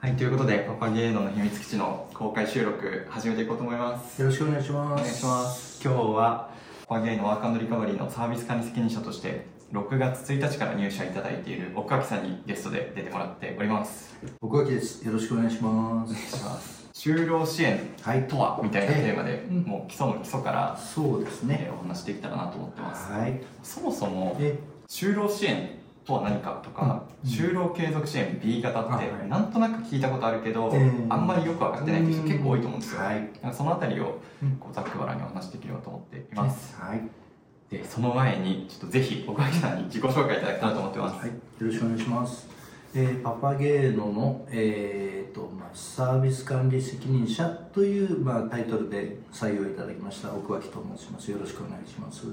はい、ということで、パパゲーノの秘密基地の公開収録始めていこうと思います。よろしくお願いしおます。願いします。今日は、パパゲーノワークリカバリーのサービス管理責任者として、6月1日から入社いただいている奥脇さんにゲストで出てもらっております。僕はきです。よろしくお願いします。お願いします。就労支援はい。とはみたいなテーマで、うんもう基礎の基礎から、そうですねえ。ーお話できたらなと思ってます。はい。そもそも、で、就労支援とは何かとか、うん就労継続支援 B 型って、なんとなく聞いたことあるけど、えーあんまりよく分かってないって人結構多いと思うんですよ。はい。そのあたりをうんこうざっくばらんにお話しできればと思っています。はい。で、その前に、ちょっとぜひ、奥脇さんに自己紹介いただきたいなと思ってます。はい。よろしくお願いします。えーパパゲーノの、えーとまあ、サービス管理責任者という、まあ、タイトルで採用いただきました奥脇と申します。よろしくお願いします。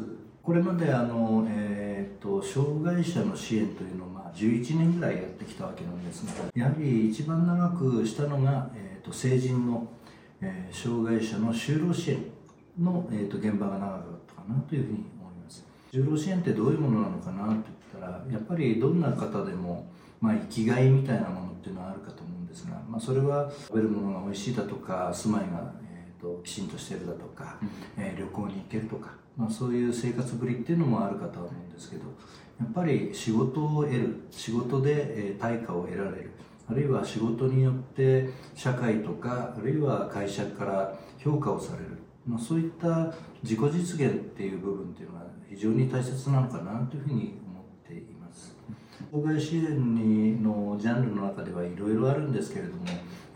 これまであの、えー、と障害者の支援というのを、まあ、11年ぐらいやってきたわけなんですがやはり一番長くしたのが、えー、と成人の、えー障害者の就労支援の、えー、と現場が長かったかなというふうに思います。就労支援ってどういうものなのかなと言ったらやっぱりどんな方でも、まあ、生きがいみたいなものっていうのはあるかと思うんですが、まあ、それは食べるものが美味しいだとか住まいが、えー、ときちんとしてるだとか、えー旅行に行けるとか、まあ、そういう生活ぶりっていうのもあるかと思うんですけどやっぱり仕事を得る仕事で、対価を得られる。あるいは仕事によって社会とかあるいは会社から評価をされる、まあ、そういった自己実現っていう部分っていうのは非常に大切なのかなというふうに思っています。障害支援にのジャンルの中ではいろいろあるんですけれども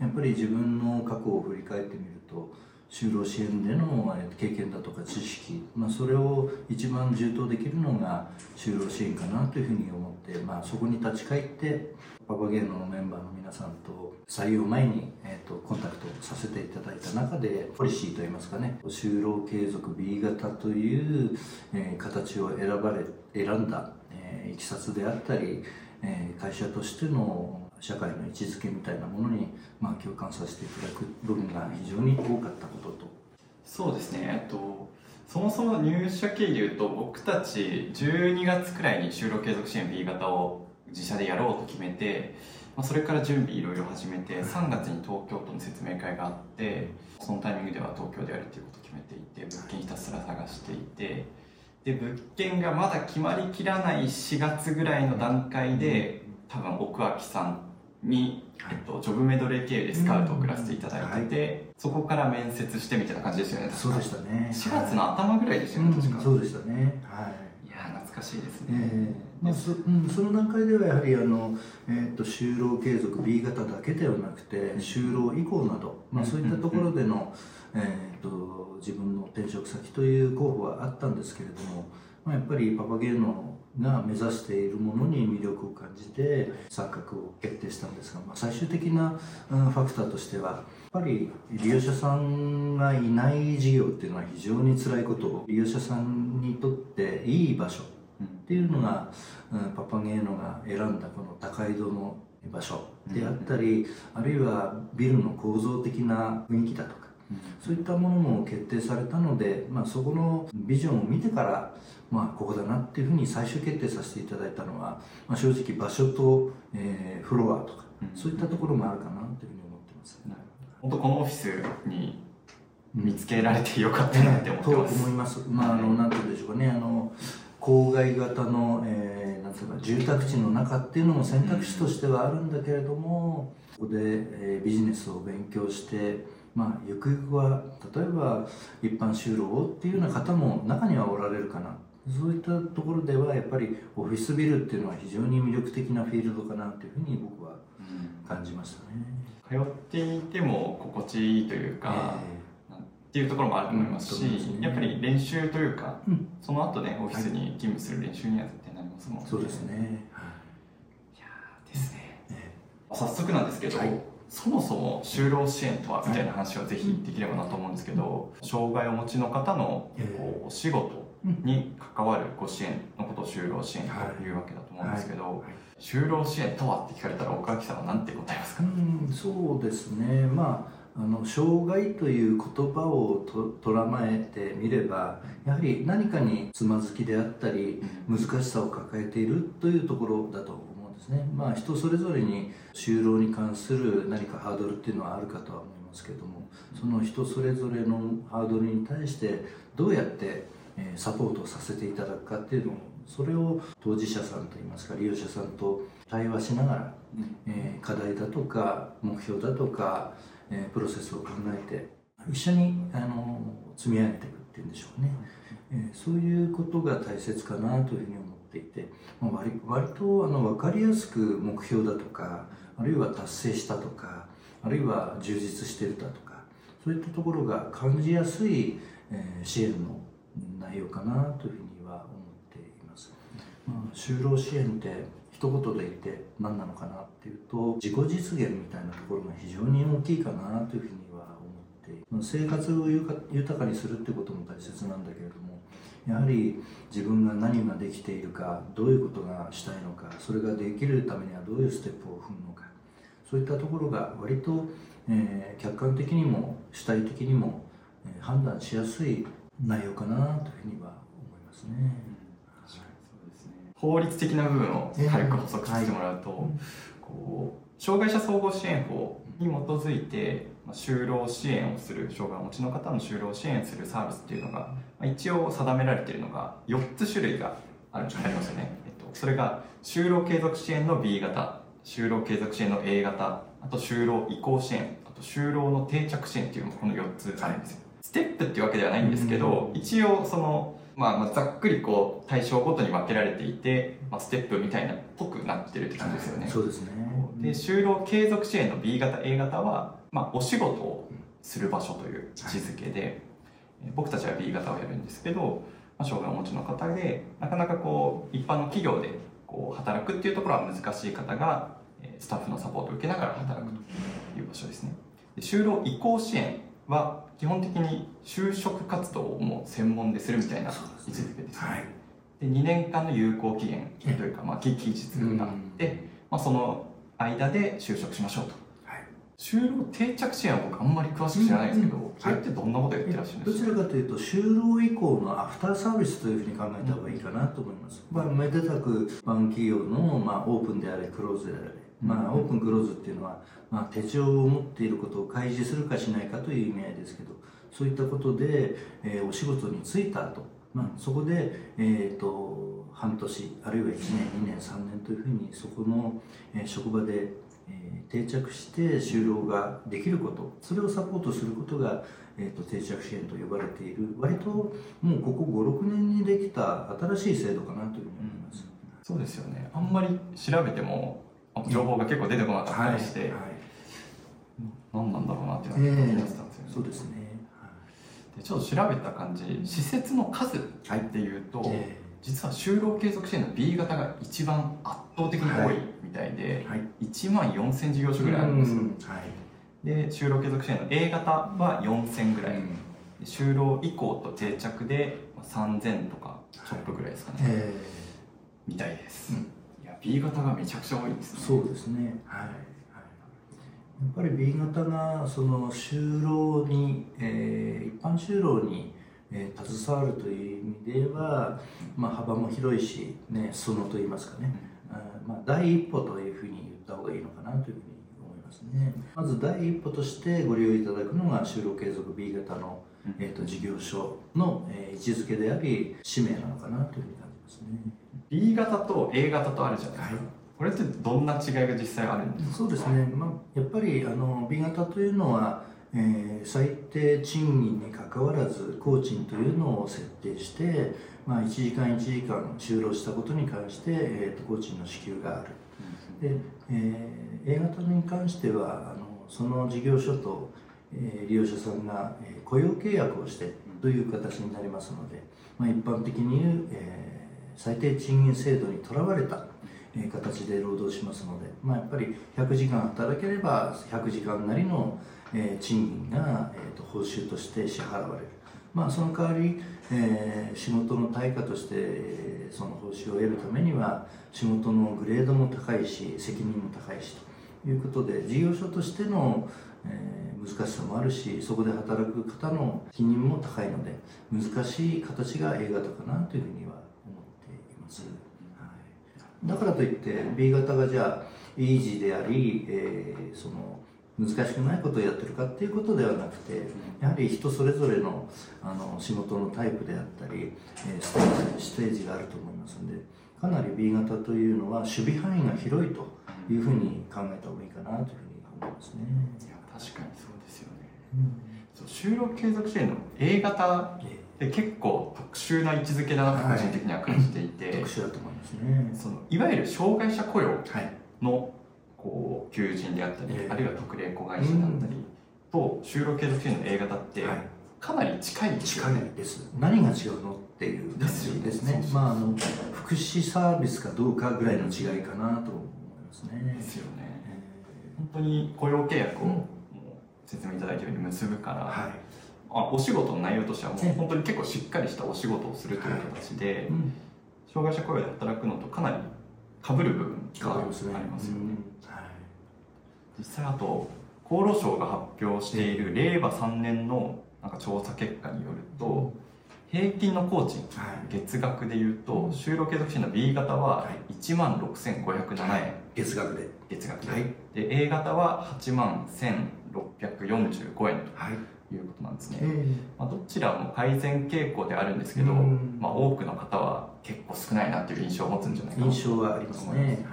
やっぱり自分の過去を振り返ってみると就労支援での経験だとか知識、まあ、それを一番充当できるのが就労支援かなというふうに思って、まあ、そこに立ち返ってパパゲーノのメンバーの皆さんと採用前に、えー、とコンタクトさせていただいた中でポリシーといいますかね就労継続 B 型という、えー形を選ばれ選んだ、えーいきさつであったり、えー会社としての社会の位置づけみたいなものに、まあ、共感させていただく部分が非常に多かったことと。そうですね、えっと、そもそも入社経でいうと、僕たち12月くらいに就労継続支援 B 型を自社でやろうと決めて、まあ、それから準備いろいろ始めて、3月に東京都の説明会があって、そのタイミングでは東京でやるということを決めていて、物件ひたすら探していて、で、物件がまだ決まりきらない4月ぐらいの段階で、多分奥脇さんに、えっと、ジョブメドレー経由でスカウトを送らせていただいてて、そこから面接してみたいな感じですよね。そうでしたね。4月の頭ぐらいですよね、確か。そうでしたね。はい。いやー、懐かしいですえね。ーまあそうん、その段階ではやはりあの、えー、と就労継続 B 型だけではなくて就労以降など、まあ、そういったところでの、えー、と自分の転職先という候補はあったんですけれども、まあ、やっぱりパパゲーノが目指しているものに魅力を感じて参画を決定したんですが、まあ、最終的な、ファクターとしてはやっぱり利用者さんがいない事業っていうのは非常に辛いことを利用者さんにとっていい場所っていうのが、うんパパゲーノが選んだこの高井戸の場所であったり、あるいはビルの構造的な雰囲気だとそういったものも決定されたので、まあ、そこのビジョンを見てから、まあ、ここだなっていうふうに最終決定させていただいたのは、まあ、正直場所と、えーフロアとか、うんそういったところもあるかなというふうに思ってます。本当このオフィスに見つけられてよかったなって思ってとます。思います。まあ、あの、なんて言うんでしょうかね、あの。郊外型の、えーなんていうか、住宅地の中っていうのも選択肢としてはあるんだけれども。ここで、えービジネスを勉強して。まあ、ゆくゆくは、例えば、一般就労をっていうような方も中にはおられるかな。そういったところでは、やっぱりオフィスビルっていうのは非常に魅力的なフィールドかなというふうに僕はうん感じましたね。通っていても心地いいというか、えっていうところもあると思いますし、うんねやっぱり練習というか、うんその後ね、オフィスに勤務する練習には絶対なりますもんーそうです。ね。いやーですね。え早速なんですけど、はいそもそも就労支援とはみたいな話をぜひできればなと思うんですけど、障害をお持ちの方のお仕事に関わるご支援のことを就労支援というわけだと思うんですけど、はい。就労支援とはって聞かれたら岡垣さんは何て答えますか、うん、そうですね、まあ、あの障害という言葉をととらまえてみればやはり何かにつまずきであったり難しさを抱えているというところだとでですね。まあ人それぞれに就労に関する何かハードルっていうのはあるかとは思いますけどもその人それぞれのハードルに対してどうやってサポートさせていただくかっていうのをそれを当事者さんといいますか利用者さんと対話しながら、えー、課題だとか目標だとか、えー、プロセスを考えて一緒にあの積み上げていくっていうんでしょうね、えー、そういうことが大切かなというふうに思っていて、まあ、割割とあの分かりやすく目標だとかあるいは達成したとかあるいは充実してるだとかそういったところが感じやすい、えー、支援の内容かなというふうには思っています、まあ、就労支援って一言で言って何なのかなっていうと自己実現みたいなところが非常に大きいかなというふうには思って生活を豊かにするってことも大切なんだけれどもやはり自分が何ができているかどういうことがしたいのかそれができるためにはどういうステップを踏むのか。そういったところが割と、えー、客観的にも主体的にも、えー、判断しやすい内容かなというふうには思いますね。法律的な部分を軽く補足させてもらうと、はい、こう障害者総合支援法に基づいて、まあ、就労支援をする障害をお持ちの方の就労支援するサービスっていうのが、まあ、一応定められているのが4つ種類があるありますよね、えっと、それが就労継続支援の B 型就労継続支援の A 型あと就労移行支援あと就労の定着支援っていうのもこの4つあるんですよステップっていうわけではないんですけど、一応そのまあ、まあざっくりこう対象ごとに分けられていて、まあ、ステップみたいなっぽくなってるって感じですよね。そうですね。で、就労継続支援の B 型、A 型は、まあ、お仕事をする場所という位置づけで、はい、僕たちは B 型をやるんですけど、まあ、障害をお持ちの方で、なかなかこう、一般の企業でこう働くっていうところは難しい方が、スタッフのサポートを受けながら働くという場所ですね。で就労移行支援は基本的に就職活動をもう専門でするみたいな位置づけです、ね、はい、で2年間の有効期限というか、まあ、期日があって、まあ、その間で就職しましょうと、はい、就労定着支援は僕あんまり詳しく知らないですけど、うんうん、それってどんなことやってらっしゃるんですか、どちらかというと就労以降のアフターサービスというふうに考えた方がいいかなと思います、まあ、めでたく一般企業の、まあ、オープンであれクローズであれまあ、オープンクローズっていうのは、まあ、手帳を持っていることを開示するかしないかという意味合いですけどそういったことで、えー、お仕事に就いた後、まあそこで、えーと、半年あるいは1年2年3年というふうにそこの、えー、職場で、えー、定着して就労ができることそれをサポートすることが、えーと、定着支援と呼ばれている。割ともうここ56年にできた新しい制度かなというふうに思います、うん、そうですよね。あんまり調べても情報が結構出てこなかったりして、はいはい、何なんだろうなって思ってたんですよね、えー、そうですね。でちょっと調べた感じ施設の数っていうと、はい。えー、実は就労継続支援の B 型が一番圧倒的に多いみたいで、はい、1万4000事業所ぐらいあるんですよ、はい、で就労継続支援の A 型は4000ぐらい、うん、就労以降と定着で3000とかちょっとぐらいですかね、えー、みたいです、うん。B 型がめちゃくちゃ多いですね。そうですね。はい、はい、やっぱり B 型がその就労に、えー、一般就労に、えー、携わるという意味では、まあ、幅も広いし、ね、そのといいますかね、うん、あまあ、第一歩というふうに言った方がいいのかなというふうに思いますね。まず第一歩としてご利用いただくのが就労継続 B 型の、えーと、事業所の、えー、位置づけであり使命なのかなというふうに感じますね。B 型と A 型とあるじゃないですか、はい、これってどんな違いが実際あるんですか？そうですね、まあ、やっぱりあの B 型というのは、えー、最低賃金にかかわらず工賃というのを設定して、まあ、1時間1時間就労したことに関して、えーと、工賃の支給がある、で、えー、A 型に関してはあのその事業所と、えー、利用者さんが、えー、雇用契約をしてという形になりますので、まあ、一般的に言う、えー最低賃金制度にとらわれた形で労働しますので、まあ、やっぱり100時間働ければ100時間なりの賃金がえー、と報酬として支払われる、まあ、その代わり、えー、仕事の対価としてその報酬を得るためには仕事のグレードも高いし責任も高いしということで事業所としての、えー、難しさもあるしそこで働く方の責任も高いので難しい形が A 型かなというふうには思っています。だからといって B 型がじゃあイージーであり、えーその難しくないことをやってるかっていうことではなくてやはり人それぞれのあの仕事のタイプであったり、えーステージステージがあると思いますのでかなり B 型というのは守備範囲が広いというふうに考えた方がいいかなというふうに思いますね。いや確かにそうですよね。そう就労継続支援の A 型えで結構特殊な位置づけだなと個人的には感じていて、ー特殊だと思いますね。そのいわゆる障害者雇用はい。のこう求人であったり、ええ。あるいは特例子会社だったり、と就労継続支援の A 型ってはい。かなり近いですよ近ね、いです。何が違うのっていう感じですね。まああの福祉サービスかどうかぐらいの違いかなと思いますね。ですよね。え本当に雇用契約を説明いただいたように結ぶから、ーはい。あお仕事の内容としてはもうええ。本当に結構しっかりしたお仕事をするという形で、うん。障害者雇用で働くのとかなり被る部分がありますよね、実際あと厚労省が発表している令和3年のなんか調査結果によると平均の工賃はい。月額でいうと就労継続支援の B 型ははい。1万6507円。月額で。月額で,、はい。で A 型は8万1645円はい。ということなんですね、えまあ、どちらも改善傾向であるんですけど、うん。まあ、多くの方は結構少ないなという印象を持つんじゃないかな印象はありますね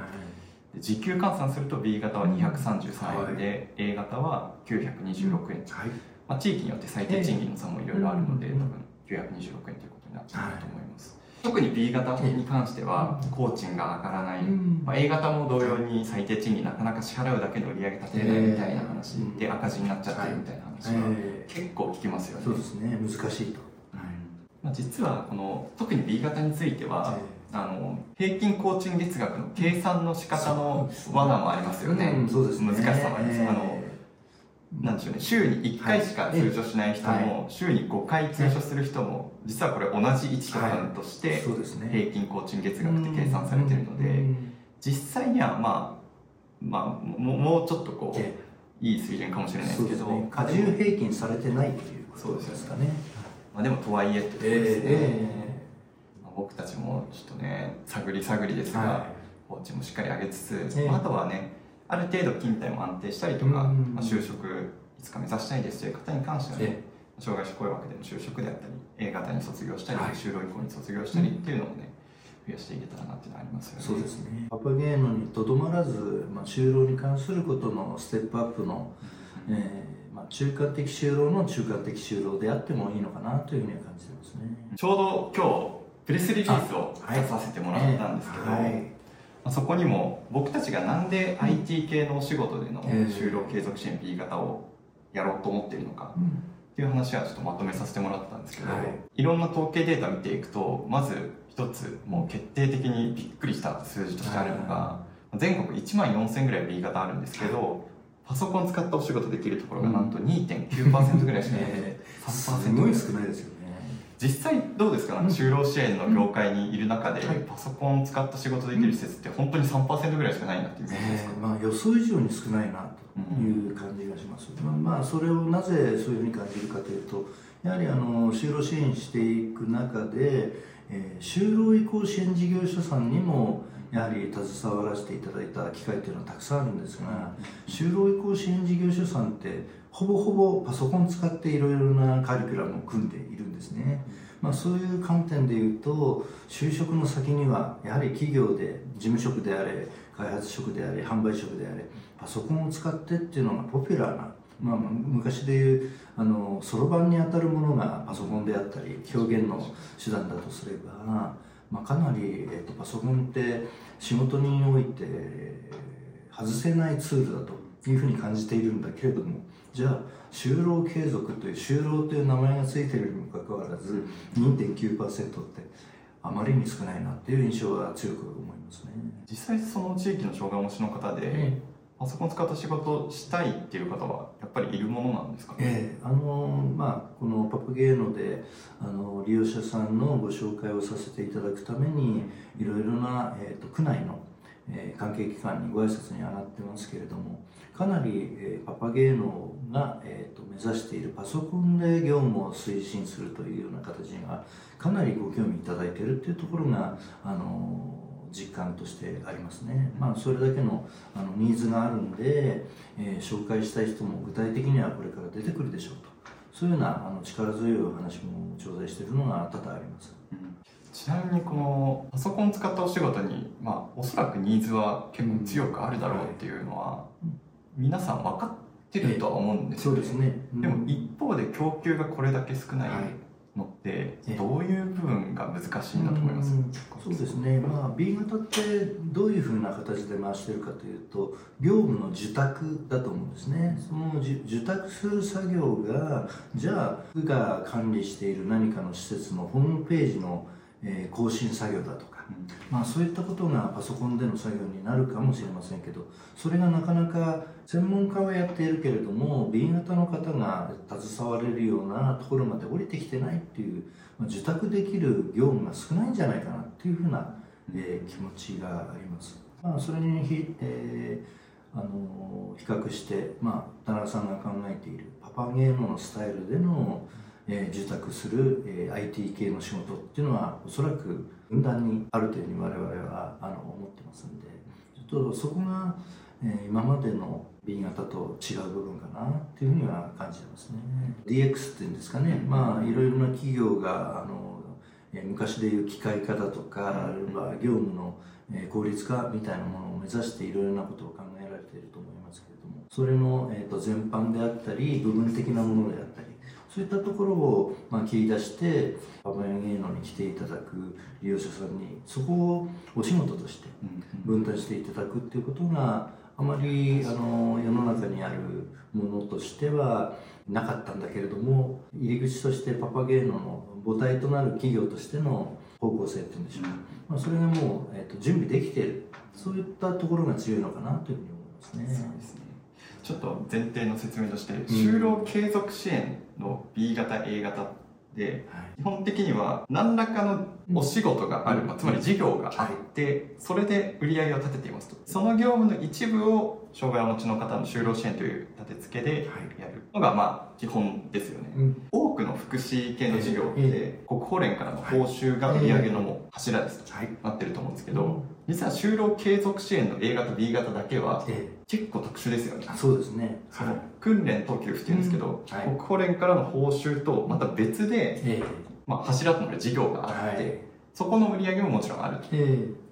時給換算すると B 型は233円で、A 型は926円、はい。まあ、地域によって最低賃金の差もいろいろあるので、うん。多分926円ということになっていると思います、特に B 型に関しては工賃が上がらない、うん。まあ、A 型も同様に最低賃金なかなか支払うだけの売り上げ立てれないみたいな話ええで赤字になっちゃってるみたいな話はえ結構聞きますよね、ーそうですね。難しいと。まあ、実はこの特に B 型については、あの平均工賃月額の計算の仕方の罠もありますよね、うんそうですね。難しさもあります、えーあのなんでしょうね。週に1回しか通所しない人も、週に5回通所する人も実はこれ同じ1とカウントして平均工賃月額って計算されてるので、うん実際にはまあまあももうちょっとこえういい水準かもしれないですけどそうですね、過重平均されてないということですかね。まあ、でもとはいえってことですね、えまあ僕たちもちょっとね探り探りですが、は工賃もしっかり上げつつ、ええ。まああとはねある程度勤怠も安定したりとか、うんまあ、就職いつか目指したいですという方に関してはね、え障害者雇用枠での就職であったり A 型に卒業したり、はい。就労以降に卒業したりっていうのをね増やしていけたらなっていうのはありますよね。そうですね。パパゲーノにとどまらず、まあ、就労に関することのステップアップの、うんえーまあ、中間的就労の中間的就労であってもいいのかなというふうには感じてますね。ちょうど今日プレスリリースを出させてもらったんですけど、はい。まあ、そこにも僕たちがなんで IT 系のお仕事でのええ。就労継続支援 B 型をやろうと思っているのかうん。っていう話はちょっとまとめさせてもらったんですけど、はい。い、ろんな統計データ見ていくとまず一つもう決定的にびっくりした数字としてあるのが、全国1万4000ぐらい B 型あるんですけど、パソコン使ったお仕事できるところがなんと2.9%ぐらいしかなくて、え。ーす3%ごい少ないですよね。実際どうですか？なん。か就労支援の業界にいる中で、はい。パソコンを使った仕事できる施設って本当に3%ぐらいしかないなっていうですか、えーまあ、予想以上に少ないなという感じがします、まあ、まあそれをなぜそういうふうに感じるかというとやはりあの就労支援していく中で、えー就労移行支援事業所さんにもやはり携わらせていただいた機会というのはたくさんあるんですが就労移行支援事業所さんってほぼほぼパソコン使っていろいろなカリキュラムを組んでいるんですね、まあ、そういう観点でいうと就職の先にはやはり企業で事務職であれ開発職であれ販売職であれパソコンを使ってっていうのがポピュラーな、まあ、昔でいうそろばんに当たるものがパソコンであったり表現の手段だとすれば、まあ、かなり、えっとパソコンって仕事において外せないツールだというふうに感じているんだけれどもじゃあ就労継続という就労という名前がついているにもかかわらず2.9%ってあまりに少ないなっていう印象は強く思いますね。実際その地域の障害持ちの方で、パソコン使った仕事をしたいっていう方はやっぱりいるものなんですかね、ええあのまあこのパプゲーノであの利用者さんのご紹介をさせていただくためにいろいろな、えー、と区内の、えー関係機関にご挨拶に上がってますけれどもかなり、えーパパゲーノが、えー、と目指しているパソコンで業務を推進するというような形にはかなりご興味いただいているっていうところがあの実感としてありますね、まあ、それだけのあのニーズがあるんで、えー、紹介したい人も具体的にはこれから出てくるでしょうと。そういうようなあの力強いお話も頂戴しているのが多々あります、うん、ちなみにこのパソコン使ったお仕事に、まあ、おそらくニーズは結構強くあるだろうっていうのは、皆さん分かってるとは思うんですよね、そうですね、でも一方で供給がこれだけ少ない、のってどういう部分が難しいんだと思います、そうですね、まあ、B 型ってどういうふうな形で回してるかというと業務の受託だと思うんですね。その受託する作業がじゃあ区が管理している何かの施設のホームページのえー、更新作業だとか、うん、まあ、そういったことがパソコンでの作業になるかもしれませんけどそれがなかなか専門家はやっているけれども B 型の方が携われるようなところまで降りてきてないっていう、まあ、受託できる業務が少ないんじゃないかなっていうふうな、えー、気持ちがあります。まあ、それにひ、えー、あの比較して、まあ、田中さんが考えているパパゲームのスタイルでの、うんえー、受託する、えー、IT 系の仕事っていうのはおそらく分断にあるというふうに我々はあの思ってますんでちょっとそこが、えー、今までの B 型と違う部分かなっていうふうには感じてますね。DX っていうんですかね。まあいろいろな企業があの、昔でいう機械化だとかあるいは業務の、効率化みたいなものを目指していろいろなことを考えられていると思いますけれどもそれの、えーと全般であったり部分的なものであったりそういったところを、まあ、切り出してパパヤ芸能に来ていただく利用者さんにそこをお仕事として分担していただくっていうことがあまりあの世の中にあるものとしてはなかったんだけれども入り口としてパパ芸能の母体となる企業としての方向性っていうんでしょうか、まあ、それがもう、えーと、準備できている。そういったところが強いのかなというふうに思いますね。そうですね。ちょっと前提の説明として、就労継続支援の B 型 A 型で、基本的には何らかのお仕事がある、まあ、つまり事業があって、それで売り上げを立てていますと。その業務の一部を障害をお持ちの方の就労支援という立て付けでやるのが、まあ、基本ですよね。多くの福祉系の事業って、国保連からの報酬が売り上げの柱ですとなってると思うんですけど、実は就労継続支援の A 型 B 型だけは結構特殊ですよね、そうですね、その訓練と給付っていうんですけど、国保連からの報酬とまた別で、まあ、柱となる事業があって、そこの売り上げももちろんあると、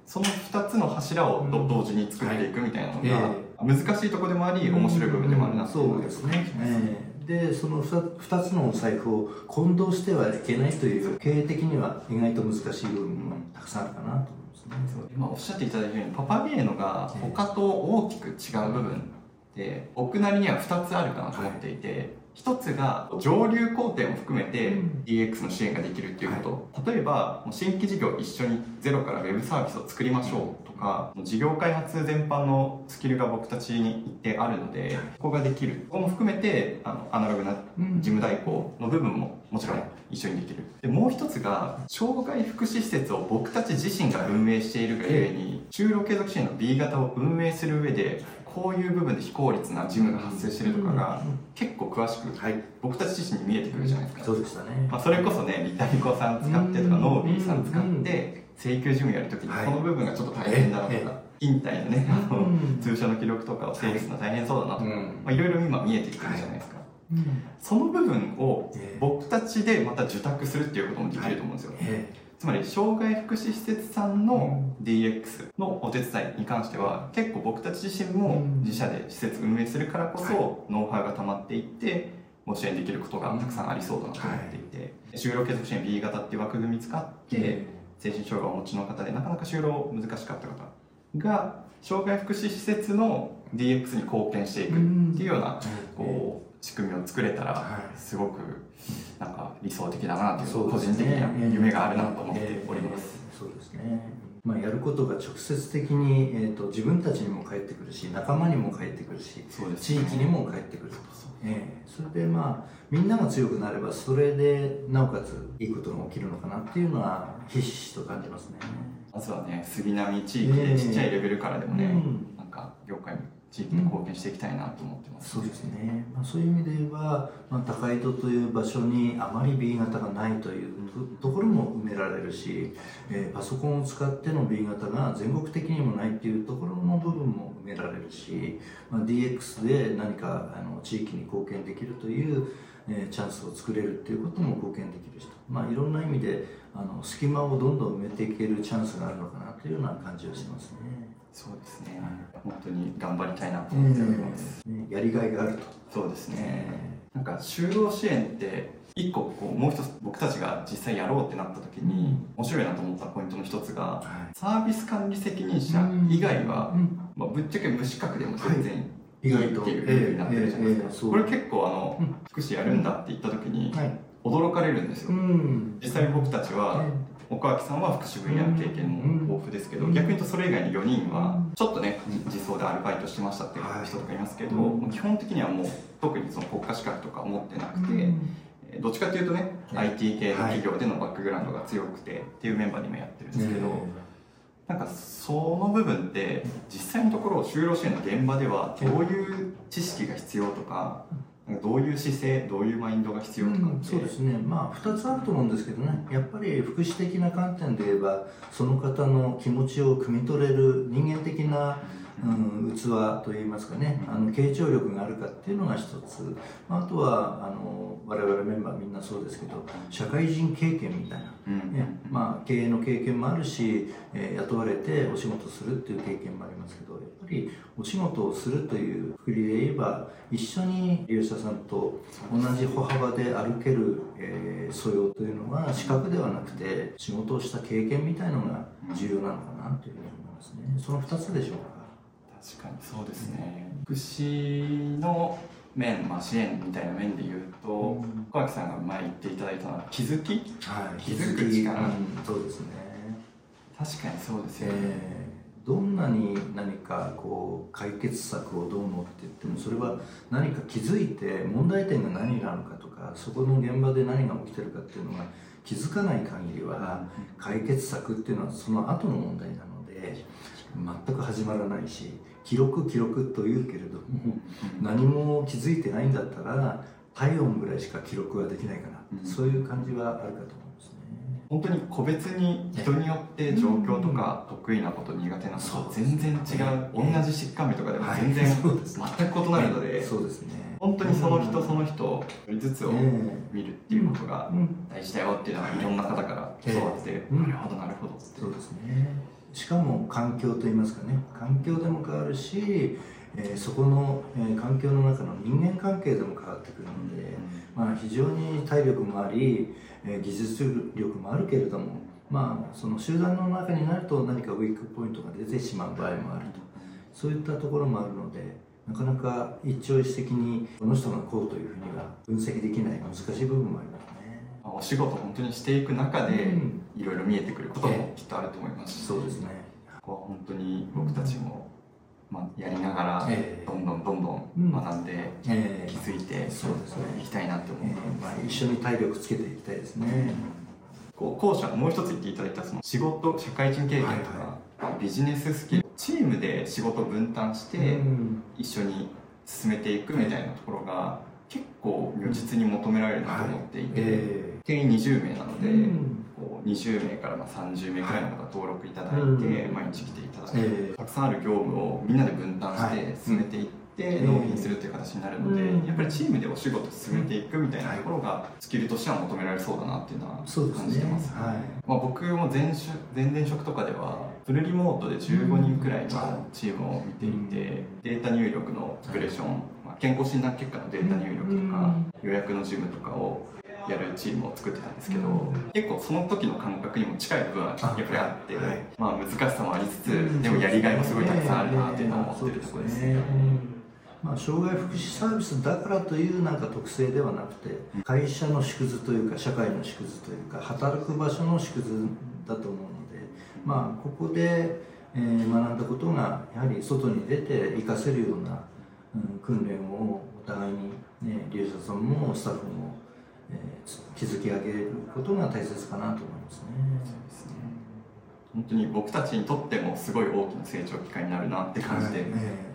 その2つの柱を同時に作っていくみたいなのが、難しいところでもあり、面白い部分でもあるなそうですね、でその 2, 2つのお財布を混同してはいけないという経営的には意外と難しい部分もたくさんあるかなと今おっしゃっていただいたようにパパゲーノが他と大きく違う部分って僕なりには2つあるかなと思っていて、一つが上流工程も含めて DX の支援ができるっていうこと、例えば新規事業一緒にゼロから Web サービスを作りましょうとか事業開発全般のスキルが僕たちに一定あるのでここができる。ここも含めてあのアナログな事務代行の部分ももちろん一緒にできる。でもう一つが障害福祉施設を僕たち自身が運営しているがゆえに就労継続支援の B 型を運営する上でこういう部分で非効率な事務が発生してるとかが結構詳しく僕たち自身に見えてくるじゃないですか、そうでしたね、まあ、それこそねリタリコさん使ってとかノービーさん使って請求事務やるときにこの部分がちょっと大変だなとか、勤怠のね、あの通所の記録とかを整理するの大変そうだなとか、まあ、いろいろ今見えてきてるじゃないですか、その部分を僕たちでまた受託するっていうこともできると思うんですよ、つまり障害福祉施設さんの DX のお手伝いに関しては結構僕たち自身も自社で施設運営するからこそノウハウが溜まっていってご支援できることがたくさんありそうだなと思っていて、就労継続支援 B 型っていう枠組み使って精神障害をお持ちの方でなかなか就労難しかった方が障害福祉施設の DX に貢献していくっていうようなこう仕組みを作れたらすごくなんか理想的だなという個人的には夢があるなと思っております。そうですね。まあ、やることが直接的に、えーと、自分たちにも返ってくるし仲間にも返ってくるし、ね、地域にも返ってくる。と、えー、それでまあみんなが強くなればそれでなおかついいことが起きるのかなっていうのはひしひしと感じますね。まずはね杉並地域でちっちゃいレベルからでもね、えー、なんか業界に地域に貢献していきたいなと思ってます、そうですね、まあ、そういう意味で言えば、まあ、高井戸という場所にあまり B 型がないというところも埋められるし、えーパソコンを使っての B 型が全国的にもないっていうところの部分も埋められるし、まあ、DX で何かあの地域に貢献できるという、えーチャンスを作れるっていうことも貢献できるしと、まあ、いろんな意味であの隙間をどんどん埋めていけるチャンスがあるのかなというような感じはしますね。そうですね。本当に頑張りたいなと思っております、ねやりがいがあると。そうですね。なんか就労支援って一個こうもう一つ僕たちが実際やろうってなった時に面白いなと思ったポイントの一つがはい。サービス管理責任者以外は、うん。まあ、ぶっちゃけ無資格でも全然いい意外と。っていうになってるじゃないですか、これ結構あの、うん。福祉やるんだって言った時にはい。驚かれるんですよ、ん。実際僕たちは、岡脇さんは福祉分野の経験もですけど、うん。逆に言うとそれ以外に4人はうん。ちょっとね実装でアルバイトしてましたっていうはい。人とかいますけど、うん。もう基本的にはもう特にその国家資格とか持ってなくて、えーどっちかっていうとね、ね IT 系の企業でのバックグラウンドが強くてっていうメンバーにもやってるんですけど、なんかその部分って実際のところ就労支援の現場ではどういう知識が必要とかなんかどういう姿勢どういうマインドが必要とかって、そうですね、まあ、2つあると思うんですけどね、やっぱり福祉的な観点で言えば、その方の気持ちを汲み取れる人間的な、うん、器といいますかね、あの傾聴力があるかっていうのが一つ、まああとはあの我々メンバーみんなそうですけど、社会人経験みたいな。うん。ねまあ、経営の経験もあるし、えー雇われてお仕事するっていう経験もありますけどやっぱりお仕事をするというくくりで言えば一緒に利用者さんと同じ歩幅で歩ける、えー素養というのは資格ではなくて仕事をした経験みたいのが重要なのかなというふうに思いますね。その2つでしょうか確かに。そうですね。福祉の面、まあ、支援みたいな面で言うとうん。小脇さんが前言っていただいたのは気づき？はい。気づく力。うん。そうですね。確かにそうですよね、えーどんなに何かこう解決策をどうのって言ってもそれは何か気づいて問題点が何なのかとかそこの現場で何が起きてるかっていうのが気づかない限りは解決策っていうのはその後の問題なので全く始まらないし記録記録と言うけれども何も気づいてないんだったら体温ぐらいしか記録はできないかな、うん。そういう感じはあるかと思いますね。本当に個別に人によって状況とか得意なこと苦手なこと全然違う同じ疾患名とかでも全然全く異なるのでそうですね。本当にその人その人ずつをえ。見るっていうことが大事だよっていうのはいろんな方から教わってうん。なるほどなるほどって。そうですねしかも環境といいますかね環境でも変わるし、えーそこの、えー環境の中の人間関係でも変わってくるので、まあ、非常に体力もあり、えー技術力もあるけれども、まあ、その集団の中になると何かウィークポイントが出てしまう場合もあると。そういったところもあるのでなかなか一朝一夕にこの人がこうというふうには分析できない難しい部分もありますお仕事本当にしていく中でうん。いろいろ見えてくることもきっとあると思いますし。そうですね。ここは本当に僕たちもまあやりながらええ。どんどんどんどうん。ん学んでえ気づいてそうですね。いきたいなって思えうーまあ、一緒に体力つけていきたいですね。こう後者のもう一つ言っていただいたその仕事社会人経験とか、ビジネススキルチームで仕事を分担してうん。一緒に進めていくみたいなところが結構如実に求められるなと思っていて、え定員20名なので、ーうん。こう20名からまあ30名くらいの方登録いただいて、うん毎日来ていただいて、え。ーたくさんある業務をみんなで分担しはい。て進めていって、うん。納品するという形になるので、うん。やっぱりチームでお仕事進めていくみたいなところがスキルとしては求められそうだなっていうのは感じてます。はい。まあ、僕も前職前々職とかではフルリモートで15人くらいのチームを見ていて、データ入力のプレッション、まあ、健康診断結果のデータ入力とか、予約の事務とかをやるチームを作ってたんですけど、うん。結構その時の感覚にも近い部分はやっぱりあって、はい。まあ、難しさもありつつ、でもやりがいもすごいたくさんあるなっていうのを思ってるところですね。まあ、障害福祉サービスだからというなんか特性ではなくて会社の縮図というか社会の縮図というか働く場所の縮図だと思うので、まあ、ここで、えー学んだことがやはり外に出て活かせるような、うん、訓練をお互いに、ね、利用者さんもスタッフも、えー築き上げることが大切かなと思いますね。本当に僕たちにとってもすごい大きな成長機会になるなって感じではい。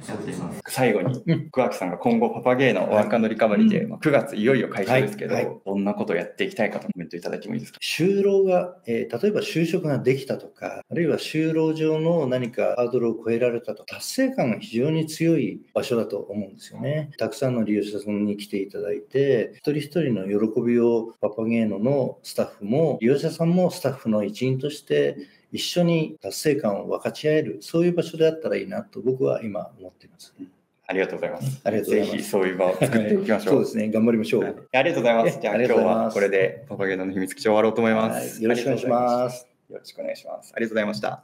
やっています。最後に、うん。桑木さんが今後パパゲーのワーカーのリカバリーで、うん。まあ9月いよいよ開始ですけど、はい。はい。どんなことをやっていきたいかとコメントいただいてもいいですか？就労が、えー例えば就職ができたとか、あるいは就労上の何かハードルを超えられたと、達成感が非常に強い場所だと思うんですよね。たくさんの利用者さんに来ていただいて、一人一人の喜びをパパゲーノのスタッフも、利用者さんもスタッフの一員として、一緒に達成感を分かち合える、そういう場所であったらいいなと僕は今思っています。ありがとうございます。ありがとうございますぜひそういう場を作っていきましょう。そうですね、頑張りましょう。はいありがとうございます。じゃあ今日はこれでパパゲーノの秘密基地終わろうと思います。はいよろしくお願いします。よろしくお願いします。ありがとうございました。